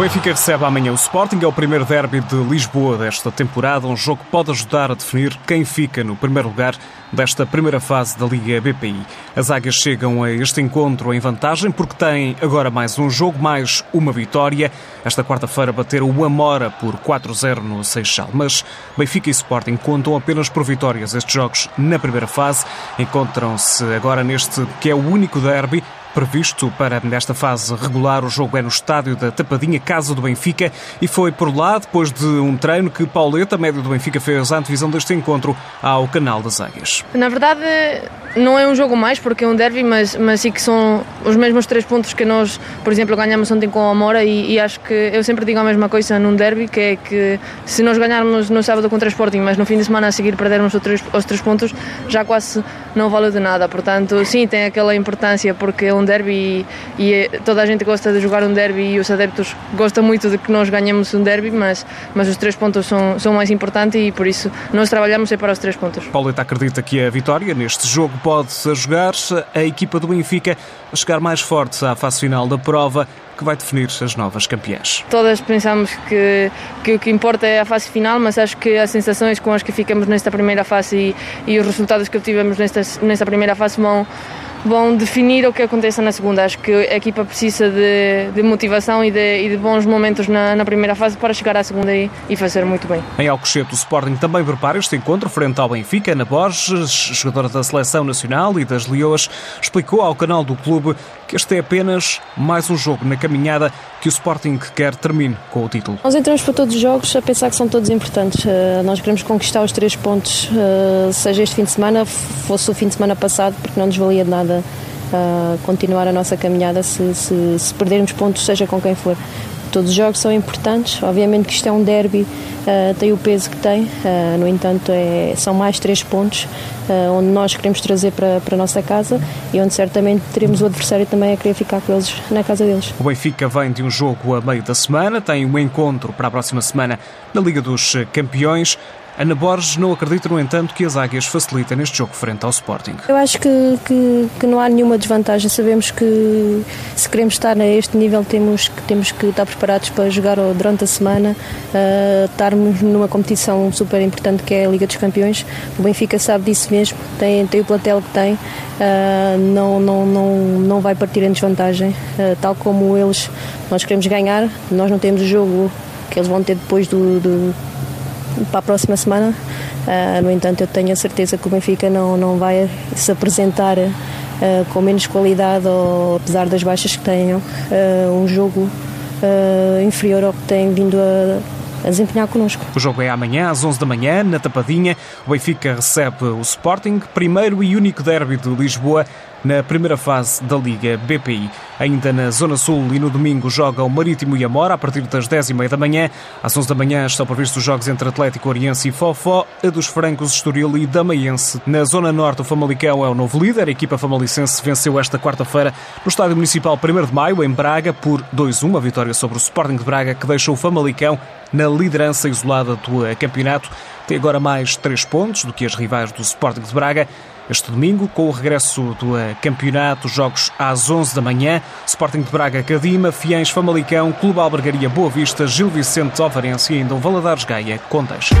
Benfica recebe amanhã o Sporting, é o primeiro derby de Lisboa desta temporada, um jogo que pode ajudar a definir quem fica no primeiro lugar desta primeira fase da Liga BPI. As águias chegam a este encontro em vantagem porque têm agora mais um jogo, mais uma vitória. Esta quarta-feira bateram o Amora por 4-0 no Seixal. Mas Benfica e Sporting contam apenas por vitórias estes jogos na primeira fase. Encontram-se agora neste que é o único derby previsto para nesta fase regular. O jogo é no estádio da Tapadinha, casa do Benfica, e foi por lá, depois de um treino, que Pauleta, médio do Benfica, fez a antevisão deste encontro ao Canal das Águias. Na verdade, não é um jogo mais, porque é um derby, mas, mas sim que são os mesmos três pontos que nós, por exemplo, ganhamos ontem com a Amora, e, e acho que eu sempre digo a mesma coisa num derby, que é que se nós ganharmos no sábado contra o Sporting, mas no fim de semana a seguir perdermos os três, os três pontos, já quase não vale de nada. Portanto, sim, tem aquela importância, porque é um derby e, e, toda a gente gosta de jogar um derby e os adeptos gostam muito de que nós ganhemos um derby, mas, mas os três pontos são, são mais importantes e por isso nós trabalhamos é para os três pontos. Pauleta acredita que a vitória neste jogo pode-se jogar a equipa do Benfica a chegar mais forte à fase final da prova que vai definir as novas campeãs. Todas pensamos que, que o que importa é a fase final, mas acho que as sensações com as que ficamos nesta primeira fase e, e os resultados que obtivemos nesta, nesta primeira fase vão vão definir o que aconteça na segunda. Acho que a equipa precisa de, de motivação e de, e de, bons momentos na, na, primeira fase para chegar à segunda e, e, fazer muito bem. Em Alcochete, o Sporting também prepara este encontro frente ao Benfica. Ana Borges, jogadora da Seleção Nacional e das Leoas, explicou ao canal do clube que este é apenas mais um jogo na caminhada que o Sporting quer termine com o título. Nós entramos para todos os jogos a pensar que são todos importantes. Uh, nós queremos conquistar os três pontos, uh, seja este fim de semana, fosse o fim de semana passado, porque não nos valia de nada uh, continuar a nossa caminhada se, se, se perdermos pontos, seja com quem for. Todos os jogos são importantes, obviamente que isto é um derby, uh, tem o peso que tem, uh, no entanto é, são mais três pontos uh, onde nós queremos trazer para, para a nossa casa e onde certamente teremos o adversário também a querer ficar com eles na casa deles. O Benfica vem de um jogo a meio da semana, tem um encontro para a próxima semana na Liga dos Campeões. Ana Borges não acredita, no entanto, que as águias facilitem neste jogo frente ao Sporting. Eu acho que, que, que, não há nenhuma desvantagem. Sabemos que se queremos estar a este nível temos que, temos que estar preparados para jogar durante a semana, uh, estarmos numa competição super importante que é a Liga dos Campeões. O Benfica sabe disso mesmo, tem, tem o platel que tem, uh, não, não, não, não vai partir em desvantagem. Uh, tal como eles, nós queremos ganhar, nós não temos o jogo que eles vão ter depois do, do para a próxima semana. Uh, no entanto, eu tenho a certeza que o Benfica não, não vai se apresentar uh, com menos qualidade, ou apesar das baixas que tenham, uh, um jogo inferior ao que tem vindo a, a desempenhar connosco. O jogo é amanhã, às 11 da manhã, na Tapadinha. O Benfica recebe o Sporting, primeiro e único derby de Lisboa na primeira fase da Liga BPI. Ainda na Zona Sul e no domingo joga o Marítimo e Amora a partir das 10h30 da manhã. Às 11 da manhã estão previstos os jogos entre Atlético Oriense e Fofó, a dos Francos Estoril e Damaiense. Na Zona Norte, o Famalicão é o novo líder. A equipa famalicense venceu esta quarta-feira no Estádio Municipal 1 de Maio, em Braga, por 2-1, a vitória sobre o Sporting de Braga, que deixou o Famalicão na liderança isolada do campeonato. Tem agora mais 3 pontos do que as rivais do Sporting de Braga. Este domingo, com o regresso do campeonato, jogos às 11 da manhã, Sporting de Braga, Cadima, Fiães, Famalicão, Clube Albergaria Boa Vista, Gil Vicente, Alvarense e ainda o Valadares Gaia, Condeixa.